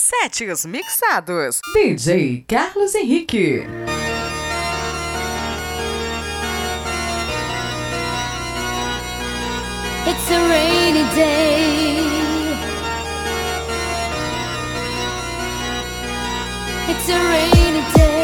Sete os mixados. DJ Carlos Henrique. It's a rainy day. It's a rainy day.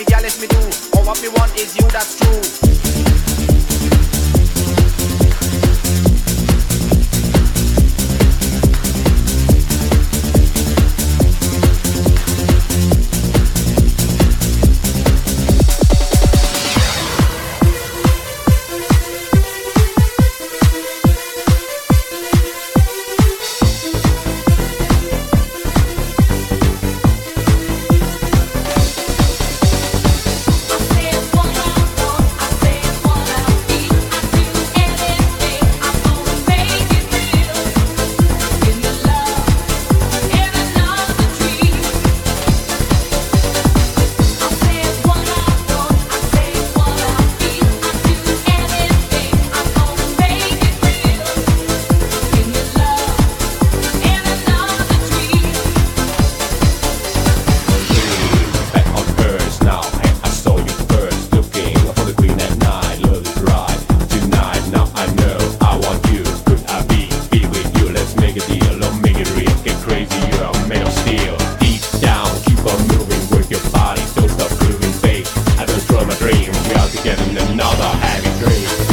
me, girl, let me do. All what me want is you, that's true. never having dreams.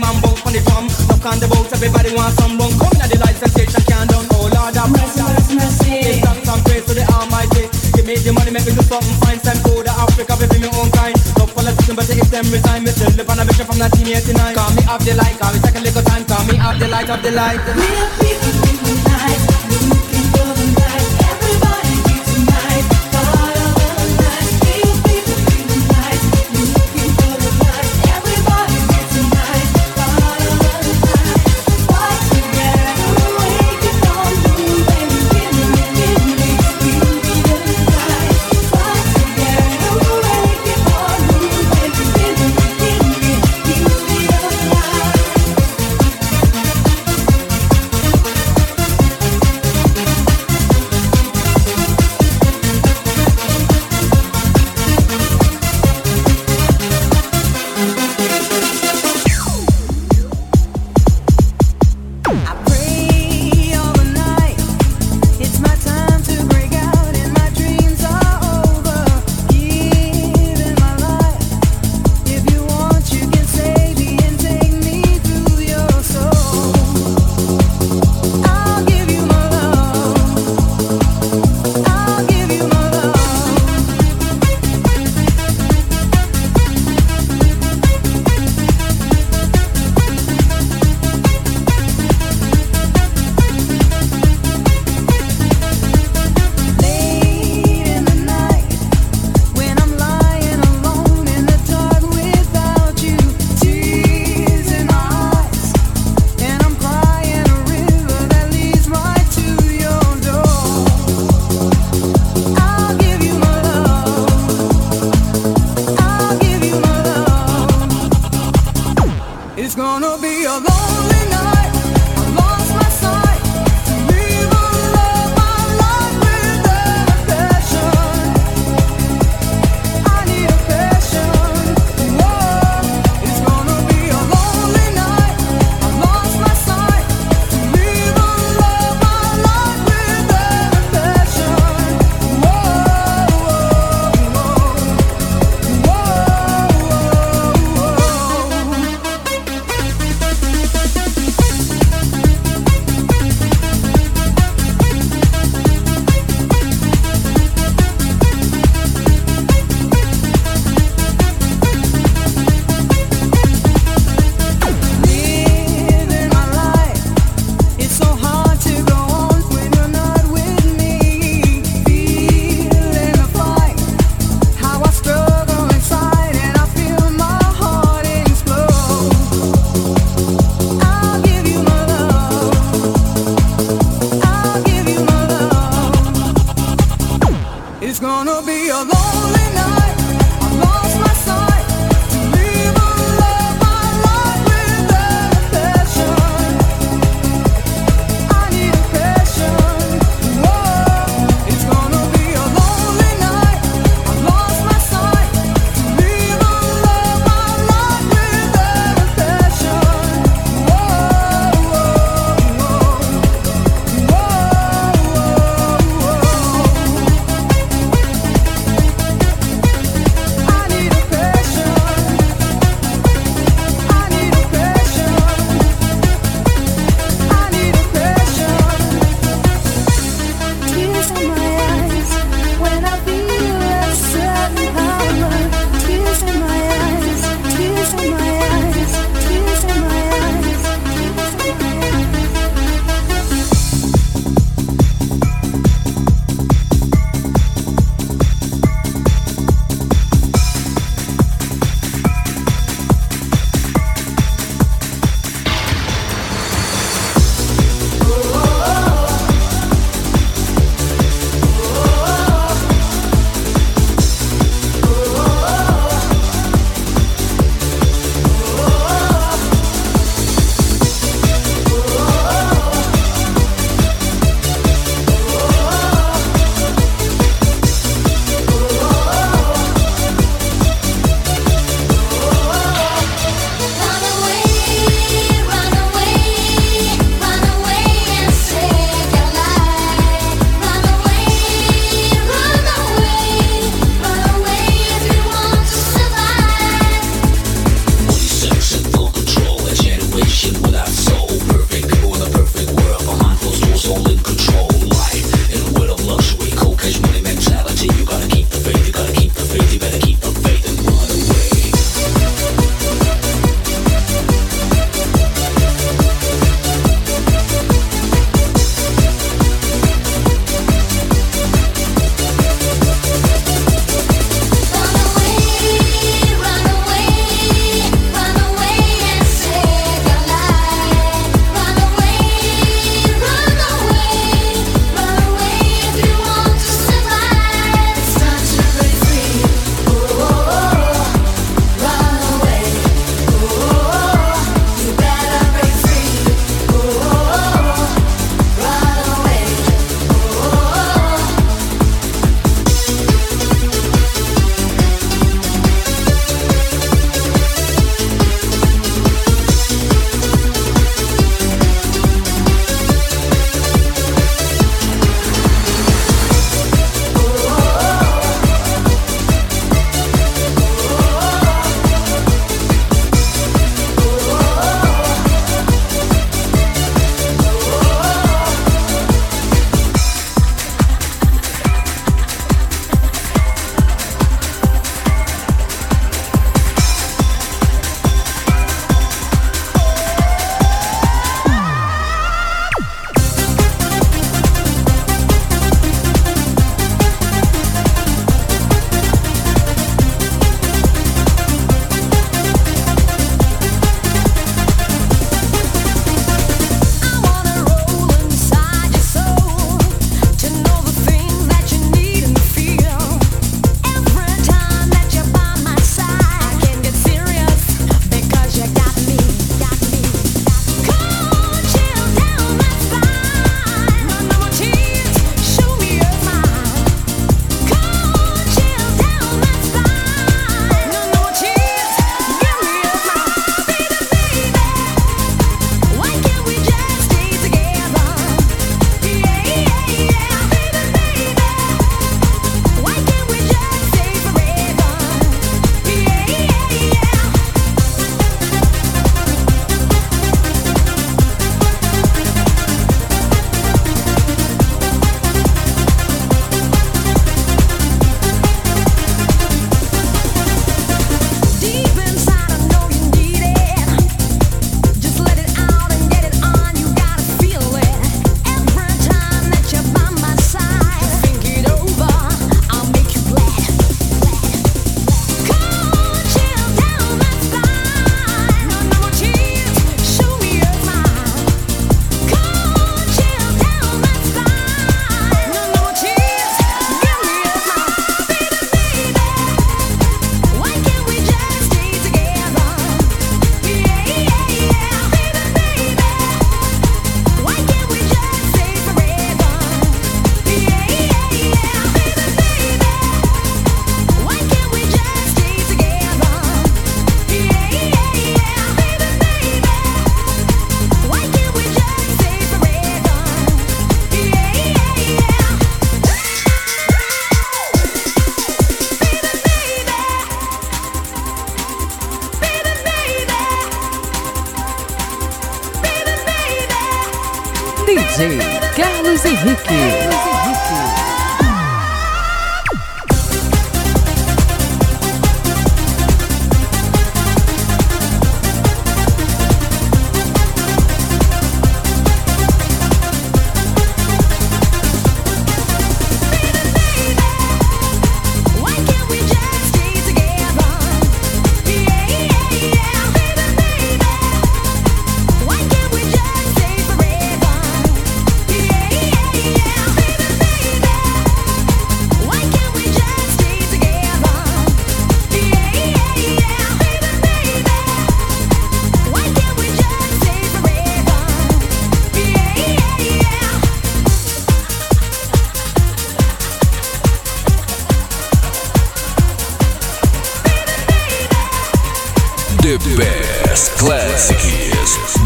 the on the drum. Knock on the boat, everybody wants some rum. Come in the light sensation, can't down. Oh Lord, have mercy, mercy, mercy. Give and praise to the Almighty. Give me the money, make me something fine. Send go to Africa, baby, me own kind. No politician, but if them resign, me still live on a mission from 1989. Call me up the light, call me second little time, call me up the light, up the light. We're people.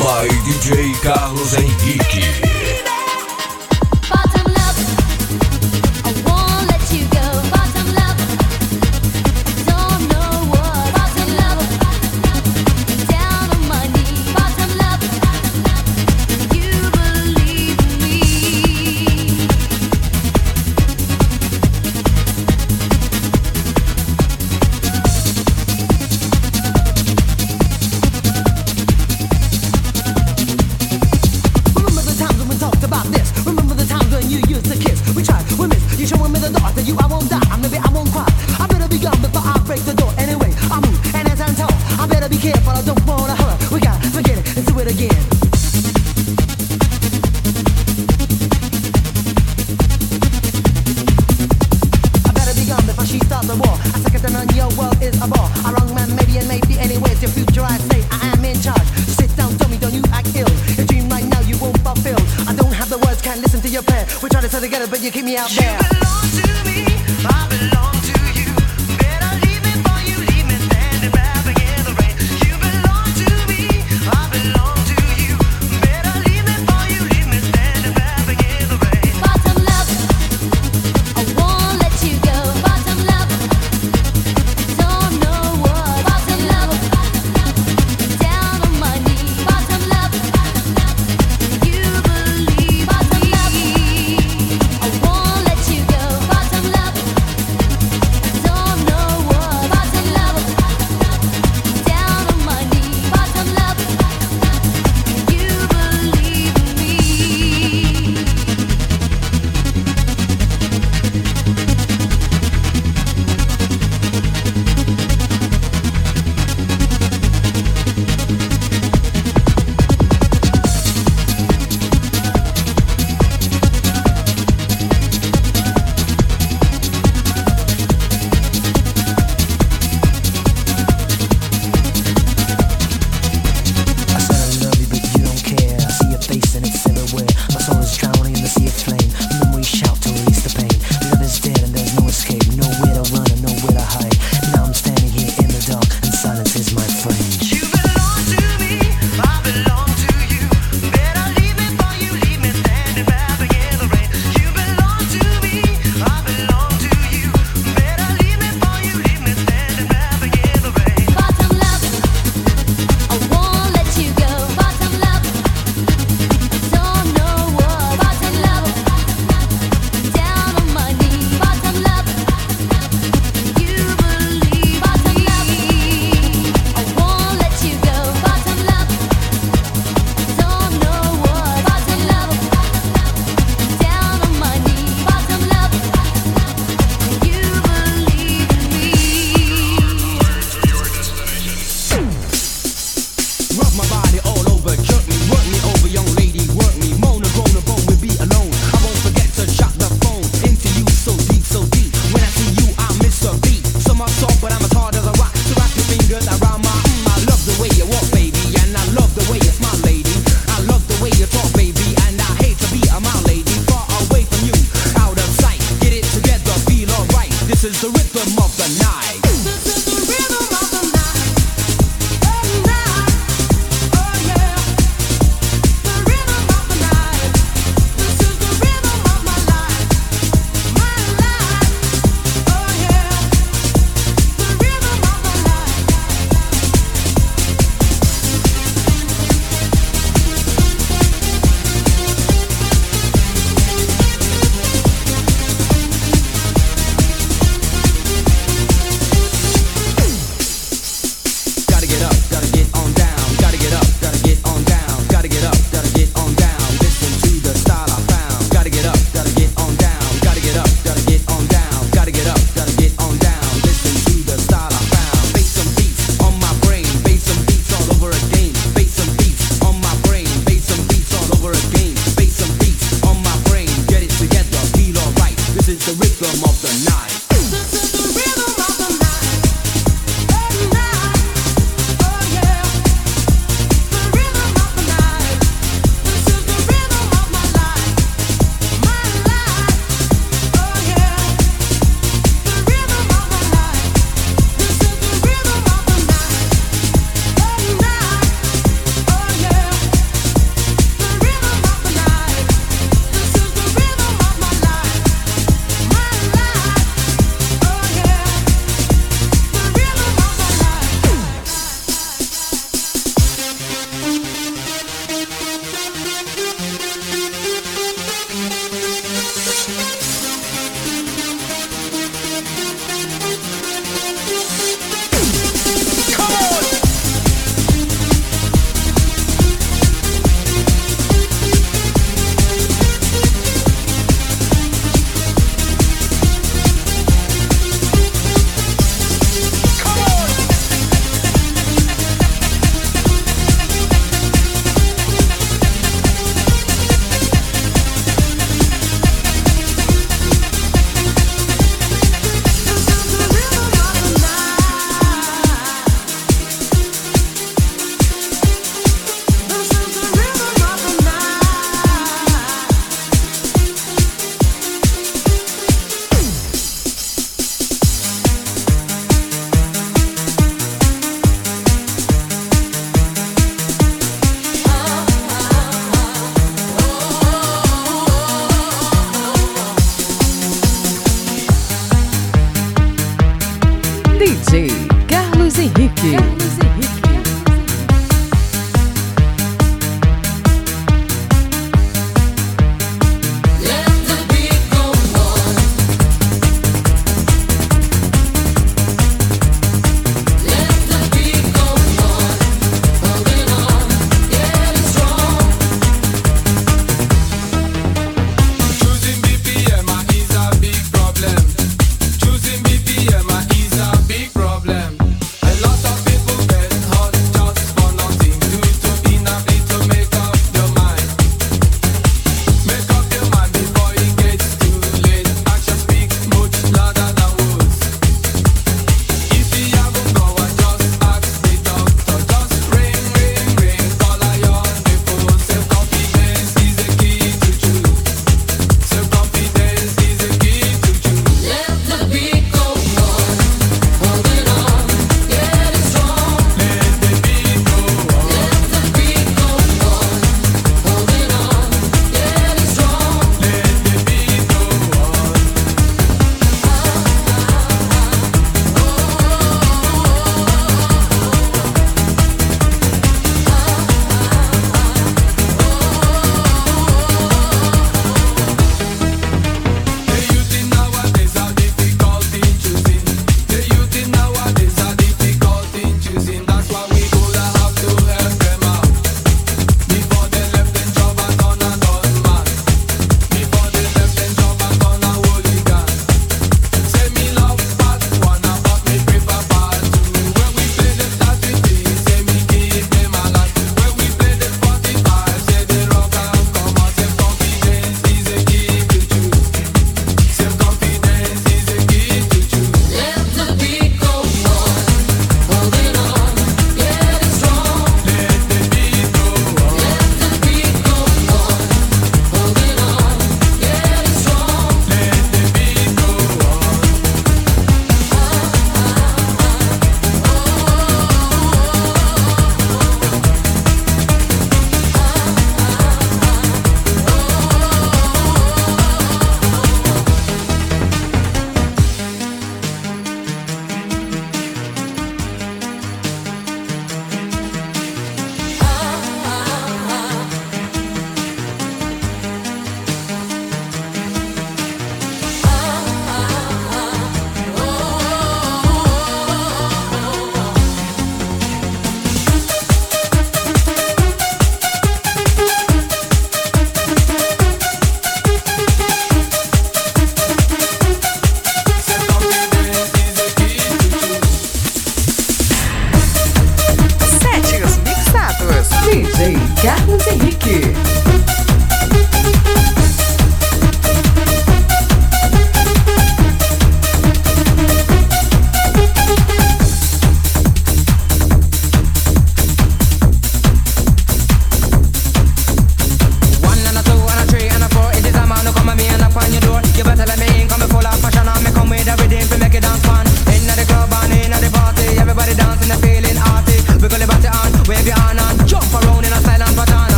By DJ Carlos Henrique.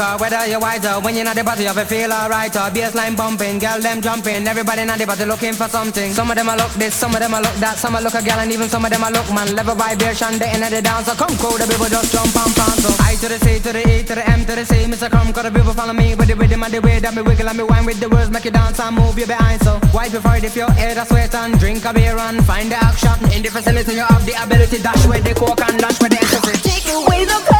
Whether you're wiser, when you're not the party, you'll feel alright. Or baseline bumping, girl, them jumping. Everybody not the party looking for something. Some of them I look this, some of them I look that. Some I look a girl, and even some of them I look man. Level vibration, the at the dancer. Come cool, the people just jump and pound. So I to the C, to the E, to the M, to the C. Mr. Come, cause the people follow me with the rhythm and the way that me wiggle and me wine with the words. Make you dance and move your behind. So wipe your forehead if your head a sweat and drink a beer and find the action. In the facility, you have the ability. Dash where the coke and dash where the ecstasy. Take away the.